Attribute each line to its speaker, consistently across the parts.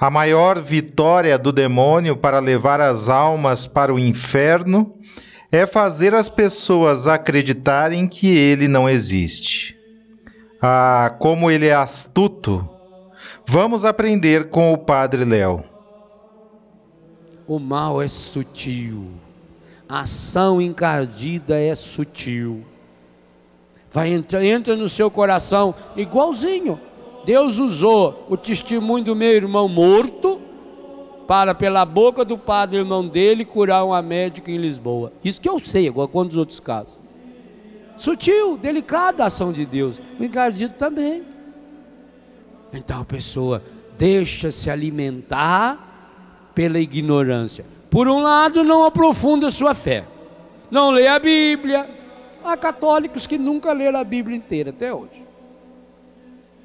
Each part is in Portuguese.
Speaker 1: A maior vitória do demônio para levar as almas para o inferno é fazer as pessoas acreditarem que ele não existe. Ah, como ele é astuto! Vamos aprender com o Padre Léo.
Speaker 2: O mal é sutil, a ação encardida é sutil. Vai entra, entra no seu coração igualzinho Deus usou o testemunho do meu irmão morto para, pela boca do padre irmão dele, curar uma médica em Lisboa. Isso que eu sei, igual quantos outros casos. Sutil, delicada a ação de Deus. O encardido também. Então a pessoa deixa se alimentar pela ignorância. Por um lado, não aprofunda sua fé. Não lê a Bíblia. Há católicos que nunca leram a Bíblia inteira até hoje.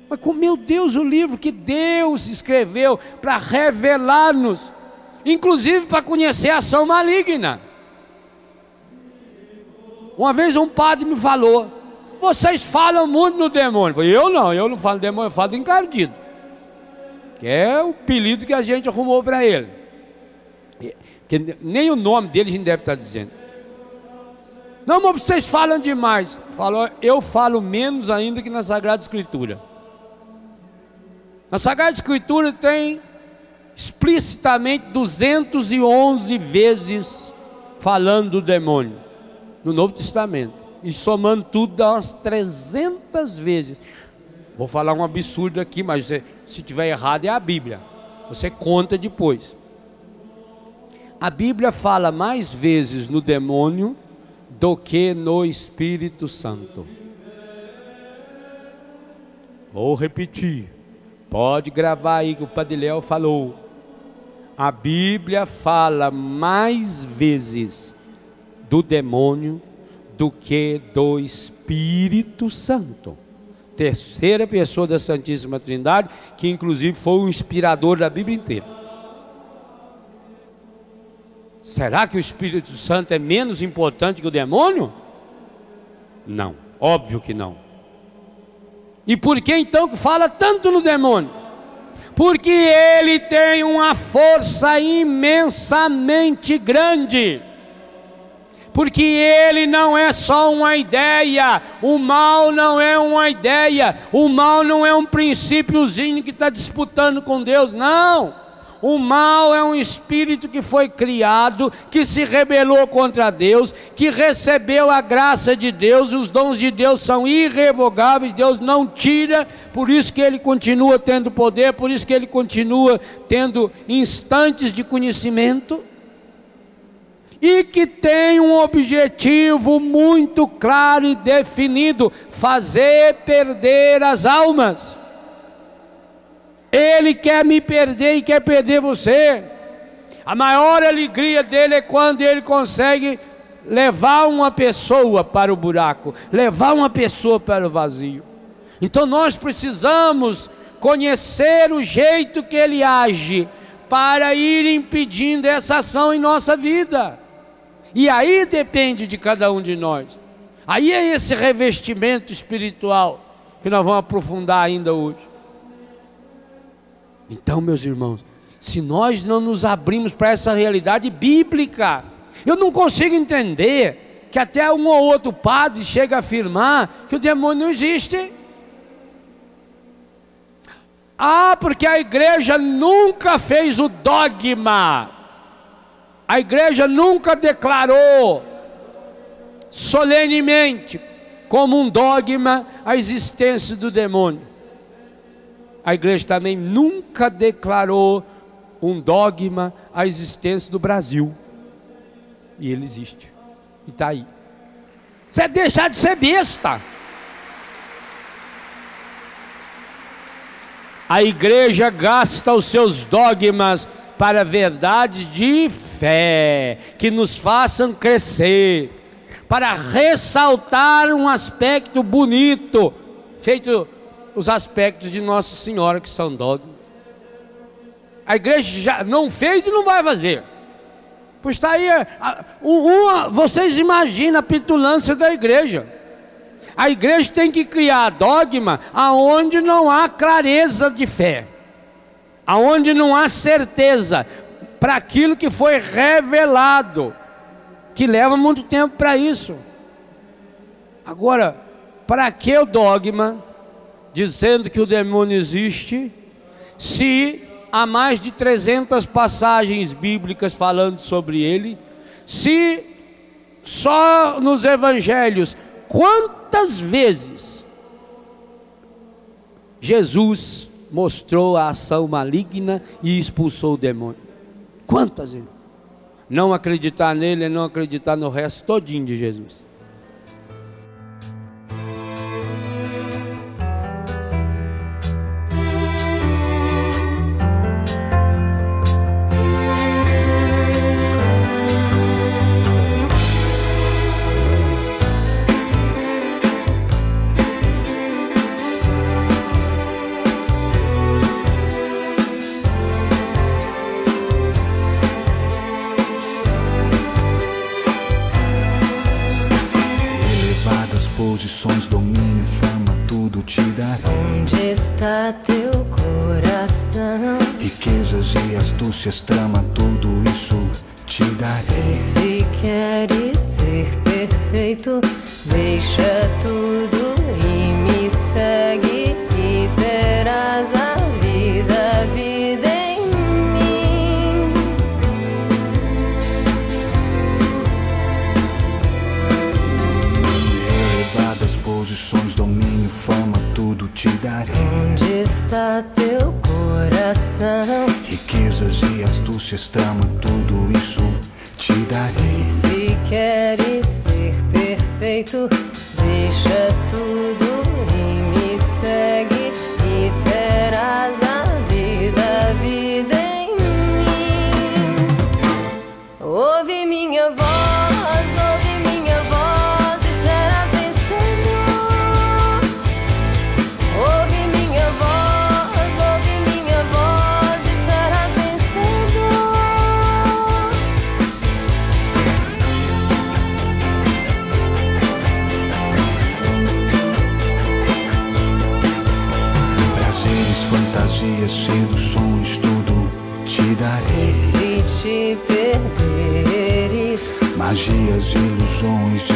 Speaker 2: Mas com meu Deus, o livro que Deus escreveu para revelar-nos, inclusive para conhecer a ação maligna. Uma vez um padre me falou: vocês falam muito no demônio. Eu, falei, eu não, eu não falo demônio, eu falo do encardido. Que é o apelido que a gente arrumou para ele. Que nem o nome dele a gente deve estar dizendo. Não, mas vocês falam demais. Falou, eu falo menos ainda que na Sagrada Escritura. Na Sagrada Escritura tem explicitamente 211 vezes falando do demônio no Novo Testamento. E somando tudo dá umas 300 vezes. Vou falar um absurdo aqui, mas se, se tiver errado é a Bíblia. Você conta depois. A Bíblia fala mais vezes no demônio do que no Espírito Santo. Vou repetir. Pode gravar aí que o Padre Léo falou. A Bíblia fala mais vezes do demônio do que do Espírito Santo. Terceira pessoa da Santíssima Trindade, que inclusive foi o inspirador da Bíblia inteira. Será que o Espírito Santo é menos importante que o demônio? Não, óbvio que não. E por que então que fala tanto no demônio? Porque ele tem uma força imensamente grande. Porque ele não é só uma ideia, o mal não é uma ideia, o mal não é um princípiozinho que está disputando com Deus, não. O mal é um espírito que foi criado, que se rebelou contra Deus, que recebeu a graça de Deus, os dons de Deus são irrevogáveis, Deus não tira, por isso que ele continua tendo poder, por isso que ele continua tendo instantes de conhecimento. E que tem um objetivo muito claro e definido: fazer perder as almas. Ele quer me perder e quer perder você. A maior alegria dele é quando ele consegue levar uma pessoa para o buraco, levar uma pessoa para o vazio. Então nós precisamos conhecer o jeito que ele age para ir impedindo essa ação em nossa vida. E aí depende de cada um de nós. Aí é esse revestimento espiritual que nós vamos aprofundar ainda hoje. Então, meus irmãos, se nós não nos abrimos para essa realidade bíblica. Eu não consigo entender que até um ou outro padre chega a afirmar que o demônio não existe. Ah, porque a igreja nunca fez o dogma, a igreja nunca declarou solenemente, como um dogma, a existência do demônio. A igreja também nunca declarou um dogma a existência do Brasil. E ele existe. E está aí. Você é deixar de ser besta. A igreja gasta os seus dogmas para verdades de fé, que nos façam crescer, para ressaltar um aspecto bonito, feito os aspectos de Nossa Senhora, que são dogmas. A igreja já não fez e não vai fazer. Pois está aí, uma, vocês imaginam a petulância da igreja. A igreja tem que criar dogma aonde não há clareza de fé, aonde não há certeza para aquilo que foi revelado, que leva muito tempo para isso. Agora, para que o dogma dizendo que o demônio existe, se há mais de 300 passagens bíblicas falando sobre ele, se só nos evangelhos quantas vezes Jesus mostrou a ação maligna e expulsou o demônio? Quantas vezes? Não acreditar nele é não acreditar no resto todinho de Jesus.
Speaker 3: сестра.
Speaker 4: E
Speaker 3: astúcias tramam tudo isso te darei.
Speaker 4: E se queres ser perfeito, deixa tudo
Speaker 3: ilusões, distrações,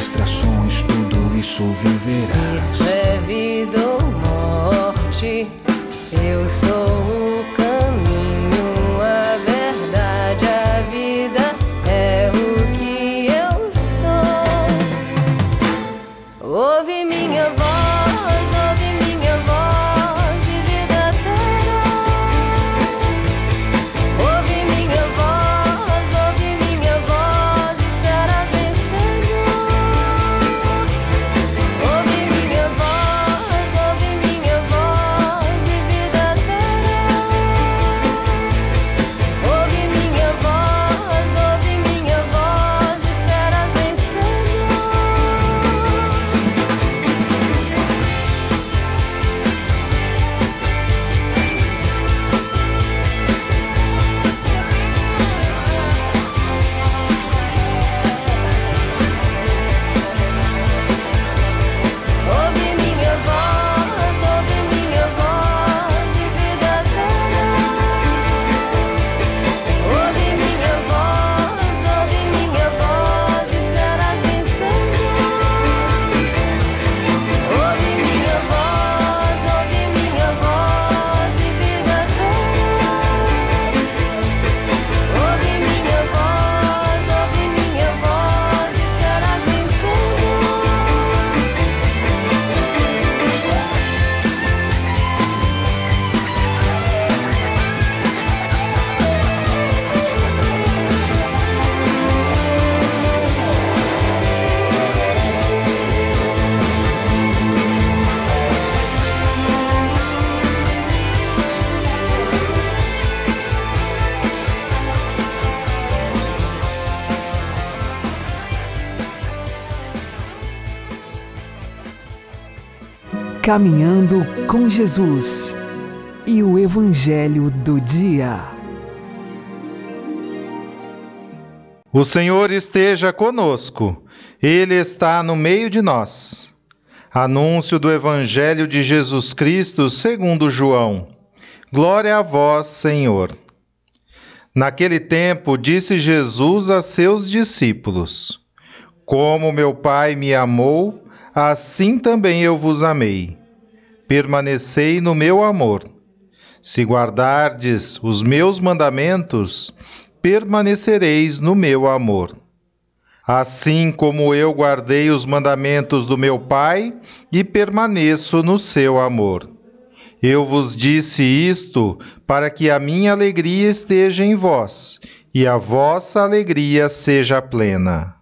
Speaker 5: Caminhando com Jesus e o Evangelho do Dia.
Speaker 1: O Senhor esteja conosco, Ele está no meio de nós. Anúncio do Evangelho de Jesus Cristo segundo João. Glória a vós, Senhor. Naquele tempo, disse Jesus a seus discípulos: Como meu Pai me amou, assim também eu vos amei. Permanecei no meu amor. Se guardardes os meus mandamentos, permanecereis no meu amor. Assim como eu guardei os mandamentos do meu Pai e permaneço no seu amor. Eu vos disse isto para que a minha alegria esteja em vós e a vossa alegria seja plena.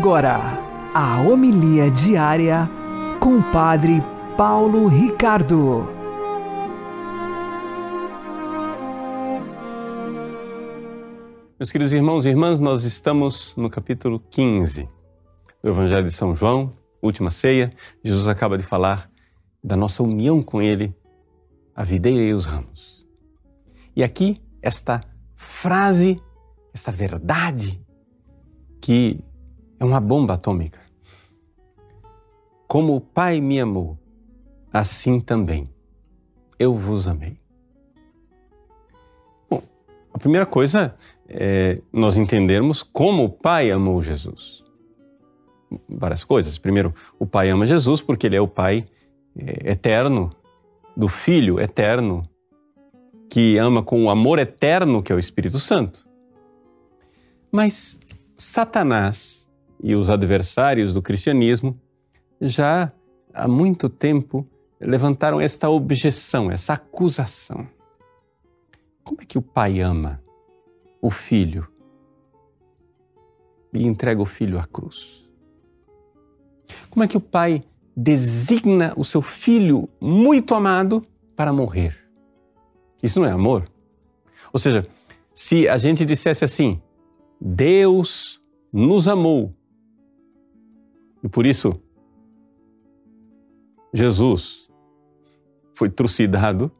Speaker 5: Agora, a homilia diária com o Padre Paulo Ricardo.
Speaker 6: Meus queridos irmãos e irmãs, nós estamos no capítulo 15 do Evangelho de São João, última ceia. Jesus acaba de falar da nossa união com Ele, a videira e os ramos. E aqui, esta frase, esta verdade, que é uma bomba atômica. Como o Pai me amou, assim também eu vos amei. Bom, a primeira coisa é nós entendermos como o Pai amou Jesus. Várias coisas. Primeiro, o Pai ama Jesus porque ele é o Pai é, eterno do Filho eterno que ama com o amor eterno que é o Espírito Santo. Mas Satanás e os adversários do cristianismo já há muito tempo levantaram esta objeção, essa acusação. Como é que o pai ama o filho e entrega o filho à cruz? Como é que o pai designa o seu filho muito amado para morrer? Isso não é amor? Ou seja, se a gente dissesse assim, Deus nos amou e por isso Jesus foi trucidado,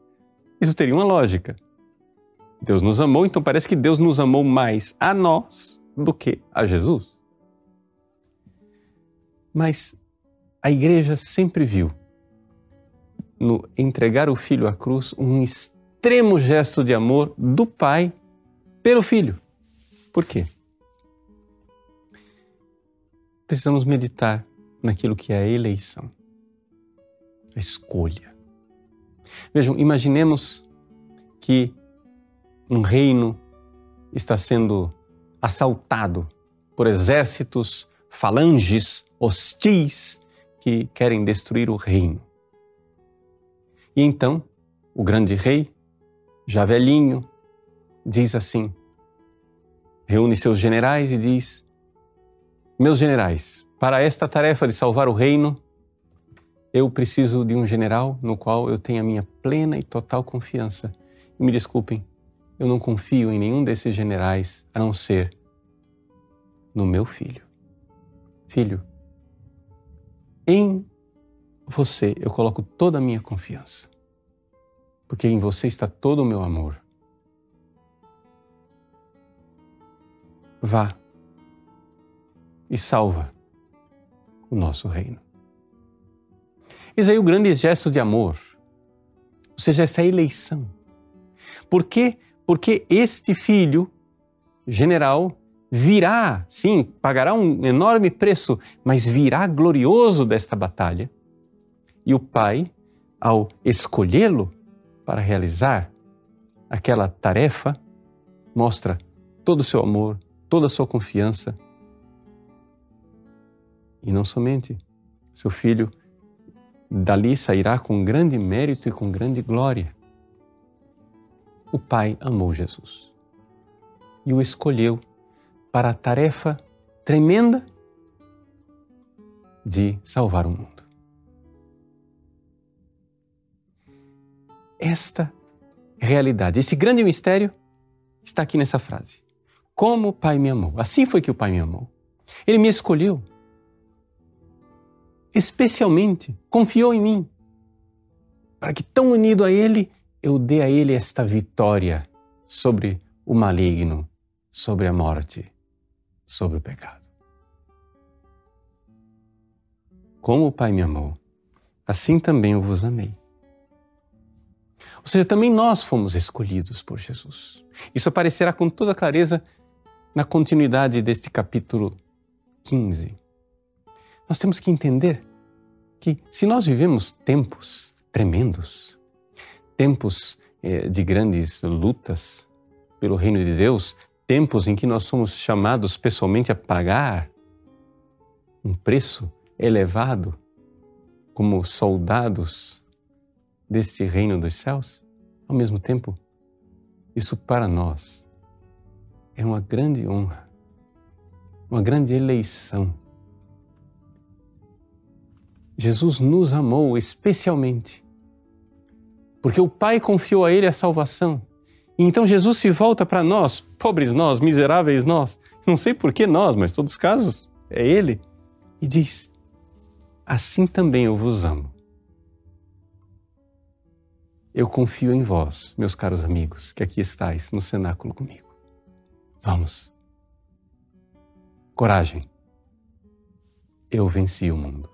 Speaker 6: isso teria uma lógica. Deus nos amou, então parece que Deus nos amou mais a nós do que a Jesus. Mas a igreja sempre viu no entregar o filho à cruz um extremo gesto de amor do pai pelo filho. Por quê? Precisamos meditar naquilo que é a eleição, a escolha. Vejam, imaginemos que um reino está sendo assaltado por exércitos, falanges hostis que querem destruir o reino. E então, o grande rei, já velhinho, diz assim: reúne seus generais e diz: Meus generais, para esta tarefa de salvar o reino, eu preciso de um general no qual eu tenha minha plena e total confiança. E me desculpem, eu não confio em nenhum desses generais a não ser no meu filho. Filho, em você eu coloco toda a minha confiança, porque em você está todo o meu amor. Vá e salva o nosso reino. Eis aí o grande gesto de amor, ou seja, essa eleição. Por quê? Porque este filho general virá, sim, pagará um enorme preço, mas virá glorioso desta batalha. E o pai, ao escolhê-lo para realizar aquela tarefa, mostra todo o seu amor, toda a sua confiança. E não somente. Seu filho dali sairá com grande mérito e com grande glória. O Pai amou Jesus e o escolheu para a tarefa tremenda de salvar o mundo. Esta realidade, esse grande mistério está aqui nessa frase. Como o Pai me amou. Assim foi que o Pai me amou. Ele me escolheu Especialmente, confiou em mim. Para que, tão unido a Ele, eu dê a Ele esta vitória sobre o maligno, sobre a morte, sobre o pecado. Como o Pai me amou, assim também eu vos amei. Ou seja, também nós fomos escolhidos por Jesus. Isso aparecerá com toda clareza na continuidade deste capítulo 15. Nós temos que entender que se nós vivemos tempos tremendos, tempos eh, de grandes lutas pelo reino de Deus, tempos em que nós somos chamados pessoalmente a pagar um preço elevado como soldados deste reino dos céus, ao mesmo tempo, isso para nós é uma grande honra, uma grande eleição. Jesus nos amou especialmente, porque o Pai confiou a Ele a salvação. E então Jesus se volta para nós, pobres nós, miseráveis nós, não sei por que nós, mas todos os casos é Ele, e diz: Assim também eu vos amo. Eu confio em vós, meus caros amigos, que aqui estáis no cenáculo comigo. Vamos. Coragem. Eu venci o mundo.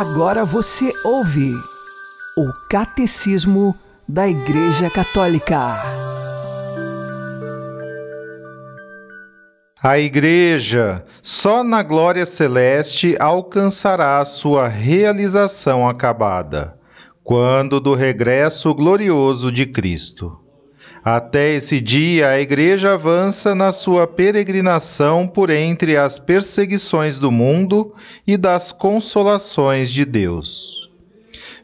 Speaker 5: Agora você ouve o Catecismo da Igreja Católica.
Speaker 1: A Igreja, só na glória celeste, alcançará sua realização acabada, quando do regresso glorioso de Cristo. Até esse dia, a Igreja avança na sua peregrinação por entre as perseguições do mundo e das consolações de Deus.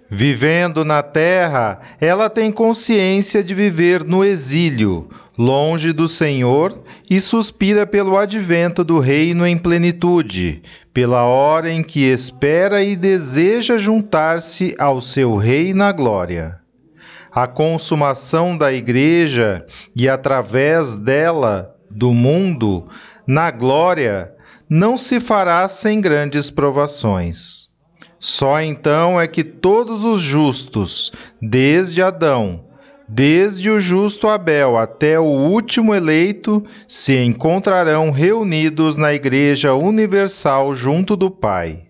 Speaker 1: Vivendo na terra, ela tem consciência de viver no exílio, longe do Senhor, e suspira pelo advento do reino em plenitude, pela hora em que espera e deseja juntar-se ao seu rei na glória a consumação da Igreja e, através dela, do mundo, na glória, não se fará sem grandes provações. Só então é que todos os justos, desde Adão, desde o justo Abel até o último eleito, se encontrarão reunidos na Igreja Universal junto do Pai.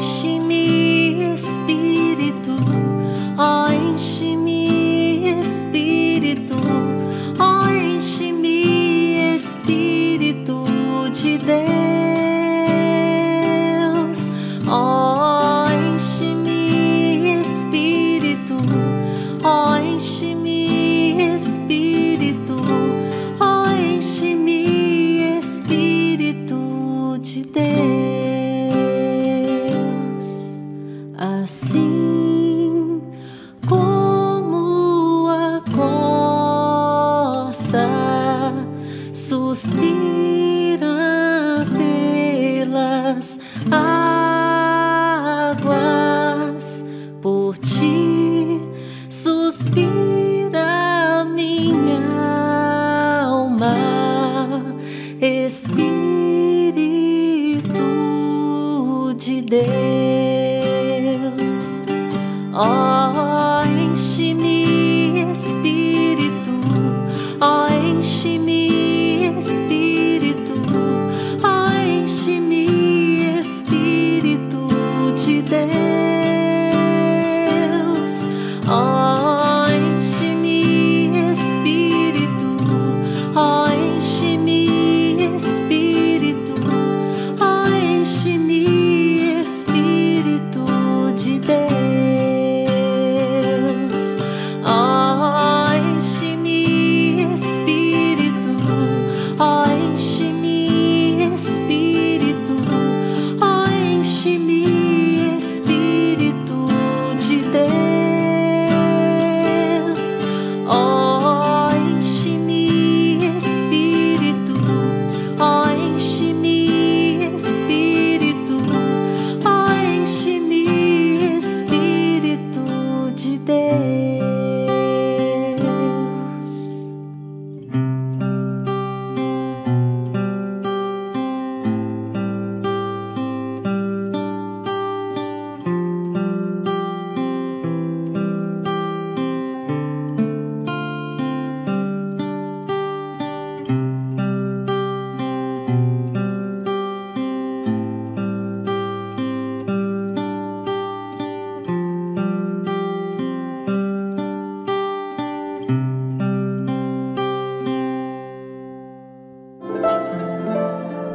Speaker 5: she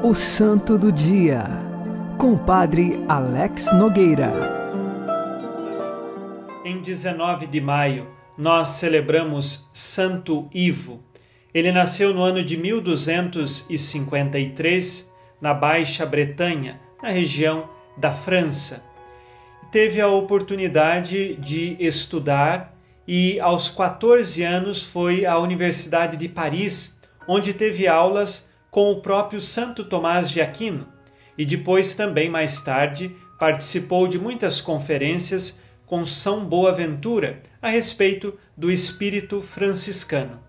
Speaker 5: O Santo do Dia, com o Padre Alex Nogueira.
Speaker 7: Em 19 de maio, nós celebramos Santo Ivo. Ele nasceu no ano de 1253 na Baixa Bretanha, na região da França. Teve a oportunidade de estudar e aos 14 anos foi à Universidade de Paris, onde teve aulas com o próprio Santo Tomás de Aquino e depois também mais tarde participou de muitas conferências com São Boaventura a respeito do espírito franciscano.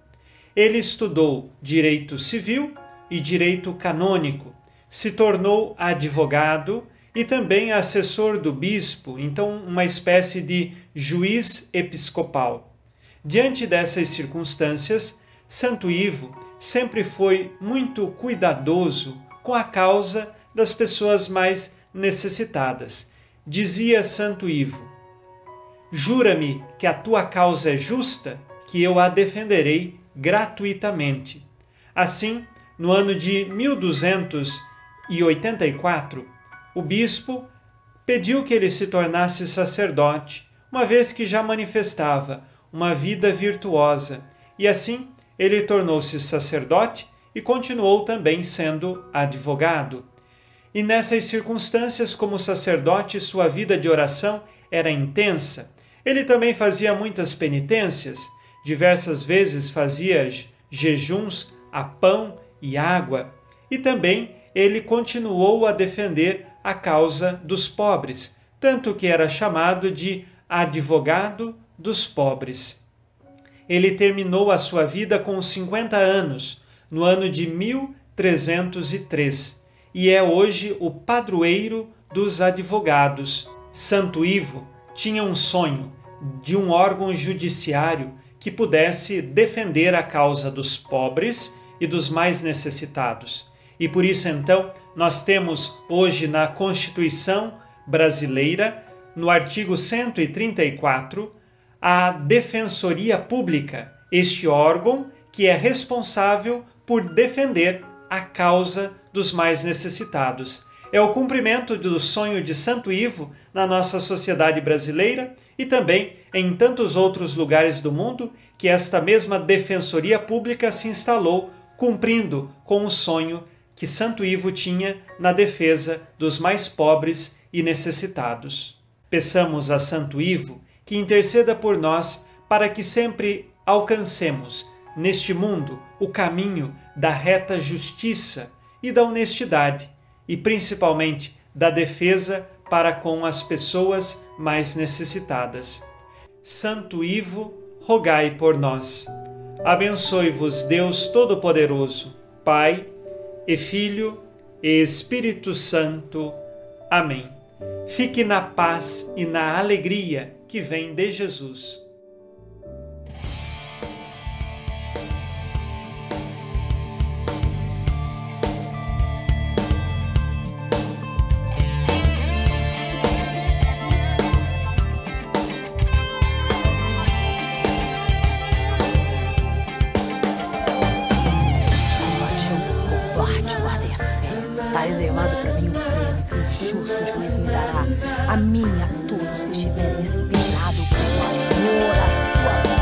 Speaker 7: Ele estudou direito civil e direito canônico, se tornou advogado e também assessor do bispo, então uma espécie de juiz episcopal. Diante dessas circunstâncias, Santo Ivo sempre foi muito cuidadoso com a causa das pessoas mais necessitadas. Dizia Santo Ivo: Jura-me que a tua causa é justa, que eu a defenderei gratuitamente. Assim, no ano de 1284, o bispo pediu que ele se tornasse sacerdote, uma vez que já manifestava uma vida virtuosa, e assim ele tornou-se sacerdote e continuou também sendo advogado. E nessas circunstâncias, como sacerdote, sua vida de oração era intensa. Ele também fazia muitas penitências, diversas vezes fazia jejuns a pão e água, e também ele continuou a defender a causa dos pobres, tanto que era chamado de advogado dos pobres. Ele terminou a sua vida com 50 anos, no ano de 1303, e é hoje o padroeiro dos advogados. Santo Ivo tinha um sonho de um órgão judiciário que pudesse defender a causa dos pobres e dos mais necessitados. E por isso, então, nós temos hoje na Constituição brasileira, no artigo 134, a Defensoria Pública, este órgão que é responsável por defender a causa dos mais necessitados. É o cumprimento do sonho de Santo Ivo na nossa sociedade brasileira e também em tantos outros lugares do mundo que esta mesma Defensoria Pública se instalou, cumprindo com o sonho que Santo Ivo tinha na defesa dos mais pobres e necessitados. Peçamos a Santo Ivo que interceda por nós para que sempre alcancemos neste mundo o caminho da reta justiça e da honestidade, e principalmente da defesa para com as pessoas mais necessitadas. Santo Ivo, rogai por nós. Abençoe-vos Deus Todo-Poderoso, Pai e Filho e Espírito Santo. Amém. Fique na paz e na alegria que vem de Jesus.
Speaker 5: Justo juiz me dará. A mim e a todos que estiverem esperado com amor a sua volta.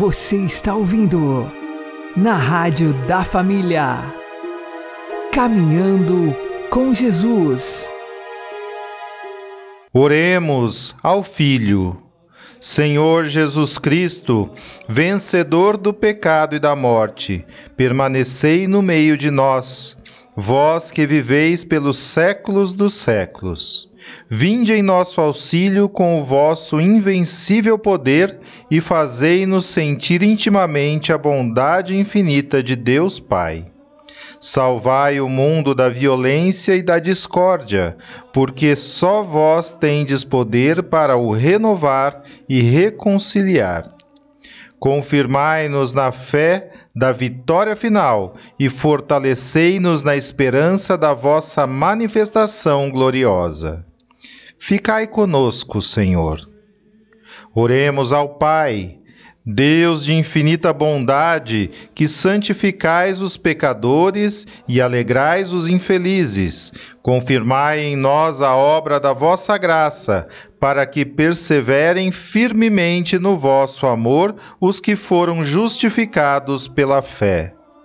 Speaker 5: Você está ouvindo na Rádio da Família. Caminhando com Jesus.
Speaker 1: Oremos ao Filho. Senhor Jesus Cristo, vencedor do pecado e da morte, permanecei no meio de nós, vós que viveis pelos séculos dos séculos. Vinde em nosso auxílio com o vosso invencível poder e fazei-nos sentir intimamente a bondade infinita de Deus Pai. Salvai o mundo da violência e da discórdia, porque só vós tendes poder para o renovar e reconciliar. Confirmai-nos na fé da vitória final e fortalecei-nos na esperança da vossa manifestação gloriosa. Ficai conosco, Senhor. Oremos ao Pai. Deus de infinita bondade, que santificais os pecadores e alegrais os infelizes, confirmai em nós a obra da vossa graça, para que perseverem firmemente no vosso amor os que foram justificados pela fé.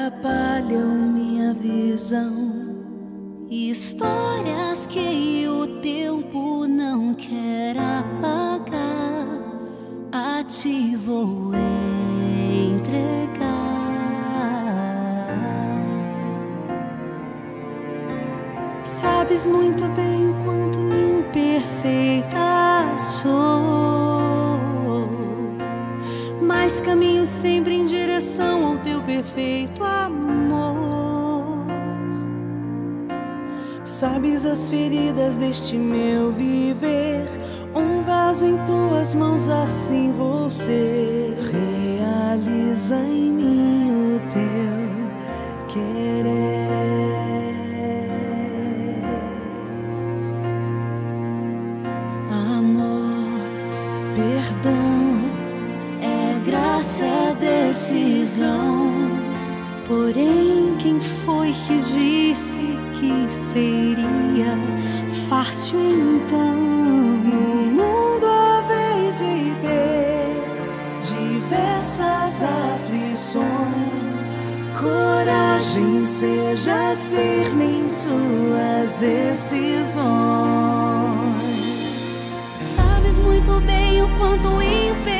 Speaker 8: Atrapalham minha visão. Histórias que o tempo não quer apagar, a ti vou entregar. Sabes muito bem o quanto imperfeita sou, caminho sempre em direção ao teu perfeito amor. Sabes as feridas deste meu viver. Um vaso em tuas mãos, assim você realiza em mim decisão. Porém, quem foi que disse que seria fácil então? No mundo a vez de ter diversas aflições, coragem, seja firme em suas decisões. Sabes muito bem o quanto imperfeita